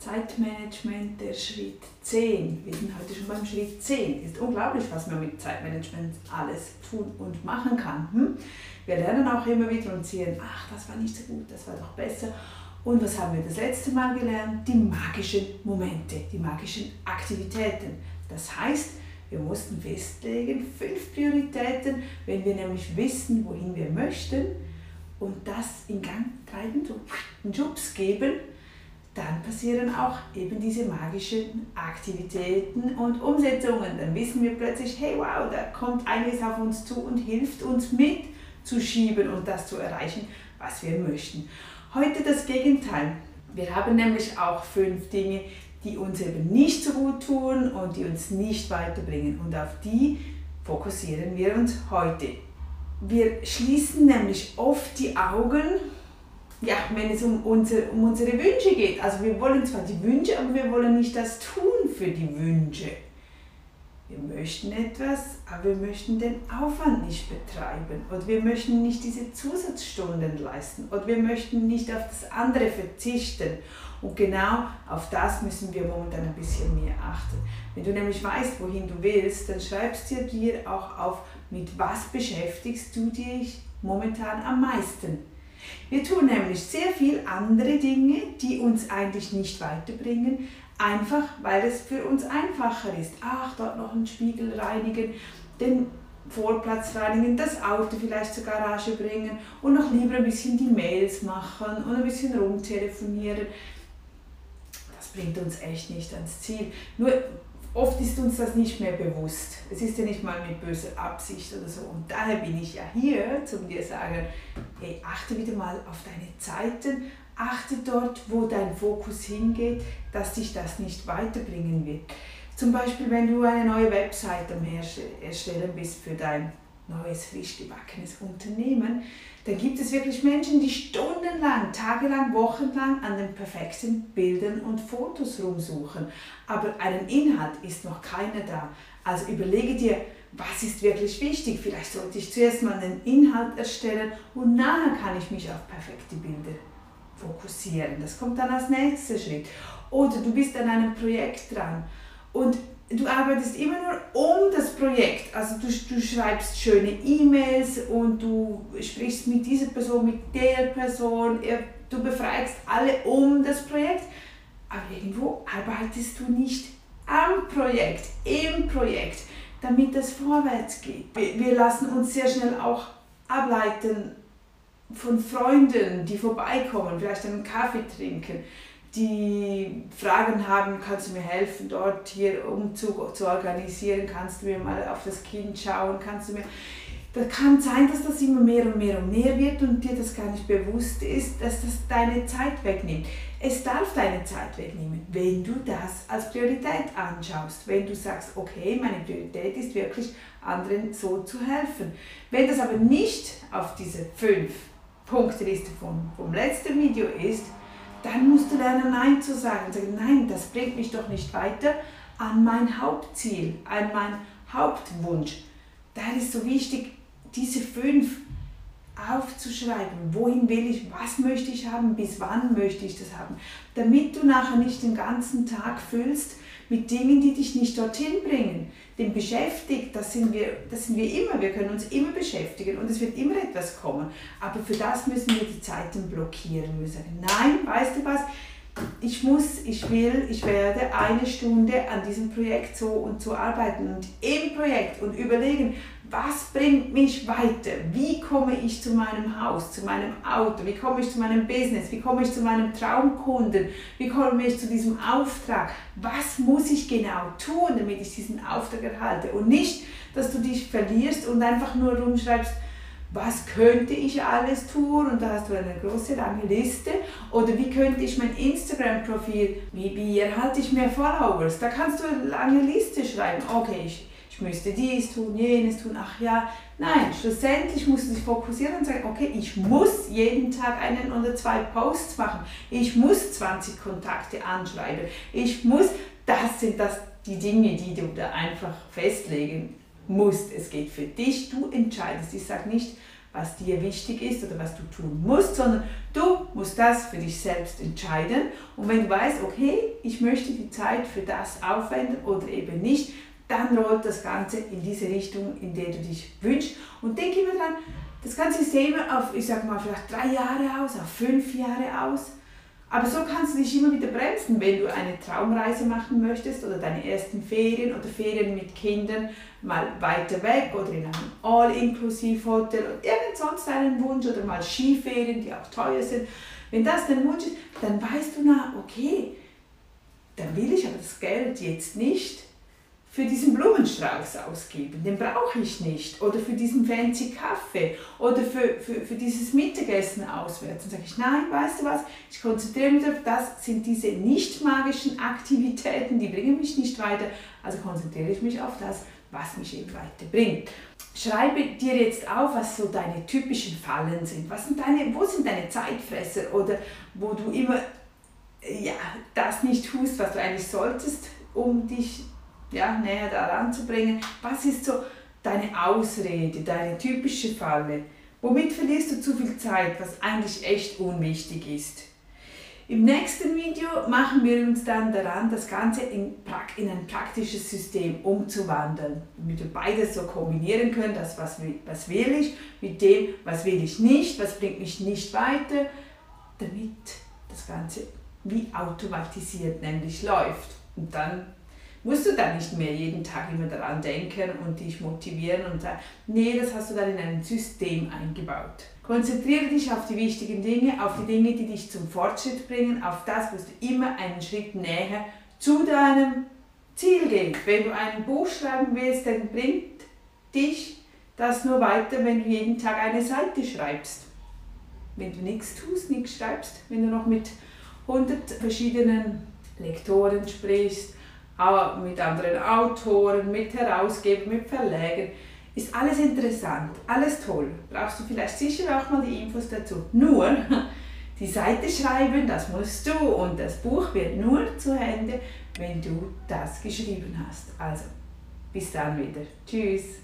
Zeitmanagement, der Schritt 10. Wir sind heute schon beim Schritt 10. Ist unglaublich, was man mit Zeitmanagement alles tun und machen kann. Hm? Wir lernen auch immer wieder und sehen, ach, das war nicht so gut, das war doch besser. Und was haben wir das letzte Mal gelernt? Die magischen Momente, die magischen Aktivitäten. Das heißt, wir mussten festlegen, fünf Prioritäten, wenn wir nämlich wissen, wohin wir möchten und das in Gang treiben, so Jobs geben, dann passieren auch eben diese magischen Aktivitäten und Umsetzungen. Dann wissen wir plötzlich, hey wow, da kommt einiges auf uns zu und hilft uns mitzuschieben und das zu erreichen, was wir möchten. Heute das Gegenteil. Wir haben nämlich auch fünf Dinge, die uns eben nicht so gut tun und die uns nicht weiterbringen. Und auf die fokussieren wir uns heute. Wir schließen nämlich oft die Augen ja, wenn es um, unser, um unsere Wünsche geht. Also wir wollen zwar die Wünsche, aber wir wollen nicht das tun für die Wünsche. Wir möchten etwas, aber wir möchten den Aufwand nicht betreiben. Oder wir möchten nicht diese Zusatzstunden leisten. Oder wir möchten nicht auf das andere verzichten. Und genau auf das müssen wir momentan ein bisschen mehr achten. Wenn du nämlich weißt, wohin du willst, dann schreibst du dir auch auf, mit was beschäftigst du dich momentan am meisten. Wir tun nämlich sehr viel andere Dinge, die uns eigentlich nicht weiterbringen, einfach weil es für uns einfacher ist. Ach, dort noch einen Spiegel reinigen, den Vorplatz reinigen, das Auto vielleicht zur Garage bringen und noch lieber ein bisschen die Mails machen und ein bisschen rumtelefonieren. Das bringt uns echt nicht ans Ziel. Nur oft ist uns das nicht mehr bewusst. Es ist ja nicht mal mit böser Absicht oder so. Und daher bin ich ja hier, um dir zu sagen, hey, achte wieder mal auf deine Zeiten, achte dort, wo dein Fokus hingeht, dass dich das nicht weiterbringen wird. Zum Beispiel, wenn du eine neue Website am Erstellen bist für dein neues, frisch gebackenes Unternehmen, dann gibt es wirklich Menschen, die stundenlang, tagelang, wochenlang an den perfekten Bildern und Fotos rumsuchen. Aber einen Inhalt ist noch keiner da. Also überlege dir, was ist wirklich wichtig. Vielleicht sollte ich zuerst mal einen Inhalt erstellen und nachher kann ich mich auf perfekte Bilder fokussieren. Das kommt dann als nächster Schritt. Oder du bist an einem Projekt dran und du arbeitest immer nur um das Projekt. Also du, du schreibst schöne E-Mails und du sprichst mit dieser Person, mit der Person, du befreigst alle um das Projekt, aber irgendwo arbeitest du nicht am Projekt, im Projekt, damit das vorwärts geht. Wir lassen uns sehr schnell auch ableiten von Freunden, die vorbeikommen, vielleicht einen Kaffee trinken die Fragen haben, kannst du mir helfen, dort hier Umzug zu organisieren, kannst du mir mal auf das Kind schauen, kannst du mir... Da kann sein, dass das immer mehr und mehr und mehr wird und dir das gar nicht bewusst ist, dass das deine Zeit wegnimmt. Es darf deine Zeit wegnehmen, wenn du das als Priorität anschaust, wenn du sagst, okay, meine Priorität ist wirklich, anderen so zu helfen. Wenn das aber nicht auf diese fünf Punkteliste vom, vom letzten Video ist, dann musst du lernen, Nein zu sagen. Sagen, nein, das bringt mich doch nicht weiter an mein Hauptziel, an meinen Hauptwunsch. Da ist so wichtig, diese fünf aufzuschreiben. Wohin will ich, was möchte ich haben, bis wann möchte ich das haben. Damit du nachher nicht den ganzen Tag füllst mit Dingen, die dich nicht dorthin bringen. Denn beschäftigt, das sind, wir, das sind wir immer, wir können uns immer beschäftigen und es wird immer etwas kommen. Aber für das müssen wir die Zeiten blockieren. Wir sagen, nein, weißt du was, ich muss, ich will, ich werde eine Stunde an diesem Projekt so und so arbeiten und im Projekt und überlegen, was bringt mich weiter? Wie komme ich zu meinem Haus, zu meinem Auto? Wie komme ich zu meinem Business? Wie komme ich zu meinem Traumkunden? Wie komme ich zu diesem Auftrag? Was muss ich genau tun, damit ich diesen Auftrag erhalte? Und nicht, dass du dich verlierst und einfach nur rumschreibst, was könnte ich alles tun? Und da hast du eine große lange Liste. Oder wie könnte ich mein Instagram-Profil, wie, wie erhalte ich mehr Followers? Da kannst du eine lange Liste schreiben. Okay, ich ich müsste dies tun, jenes tun, ach ja. Nein, schlussendlich musst du dich fokussieren und sagen, okay, ich muss jeden Tag einen oder zwei Posts machen. Ich muss 20 Kontakte anschreiben. Ich muss, das sind das die Dinge, die du da einfach festlegen musst. Es geht für dich, du entscheidest. Ich sage nicht, was dir wichtig ist oder was du tun musst, sondern du musst das für dich selbst entscheiden. Und wenn du weißt, okay, ich möchte die Zeit für das aufwenden oder eben nicht, dann rollt das Ganze in diese Richtung, in der du dich wünschst. Und denk immer dran, das ganze System auf, ich sag mal, vielleicht drei Jahre aus, auf fünf Jahre aus. Aber so kannst du dich immer wieder bremsen, wenn du eine Traumreise machen möchtest oder deine ersten Ferien oder Ferien mit Kindern mal weiter weg oder in einem All-Inclusive-Hotel oder irgend sonst einen Wunsch oder mal Skiferien, die auch teuer sind. Wenn das dein Wunsch ist, dann weißt du na, okay, dann will ich aber das Geld jetzt nicht für diesen Blumenstrauß ausgeben, den brauche ich nicht. Oder für diesen fancy Kaffee oder für, für, für dieses Mittagessen auswärts. Dann sage ich, nein, weißt du was, ich konzentriere mich darauf, das sind diese nicht magischen Aktivitäten, die bringen mich nicht weiter. Also konzentriere ich mich auf das, was mich eben weiterbringt. Schreibe dir jetzt auf, was so deine typischen Fallen sind. Was sind deine, wo sind deine Zeitfresser oder wo du immer ja, das nicht tust, was du eigentlich solltest, um dich ja, näher daran zu bringen. Was ist so deine Ausrede, deine typische Falle? Womit verlierst du zu viel Zeit, was eigentlich echt unwichtig ist? Im nächsten Video machen wir uns dann daran, das Ganze in, in ein praktisches System umzuwandeln, damit wir beides so kombinieren können, das was, was will ich mit dem, was will ich nicht, was bringt mich nicht weiter, damit das Ganze wie automatisiert nämlich läuft. Und dann musst du dann nicht mehr jeden Tag immer daran denken und dich motivieren und sagen, nee, das hast du dann in ein System eingebaut. Konzentriere dich auf die wichtigen Dinge, auf die Dinge, die dich zum Fortschritt bringen, auf das, was du immer einen Schritt näher zu deinem Ziel geht. Wenn du ein Buch schreiben willst, dann bringt dich das nur weiter, wenn du jeden Tag eine Seite schreibst. Wenn du nichts tust, nichts schreibst, wenn du noch mit 100 verschiedenen Lektoren sprichst, mit anderen Autoren, mit Herausgebern, mit Verlegern. Ist alles interessant, alles toll. Brauchst du vielleicht sicher auch mal die Infos dazu. Nur die Seite schreiben, das musst du und das Buch wird nur zu Ende, wenn du das geschrieben hast. Also, bis dann wieder. Tschüss.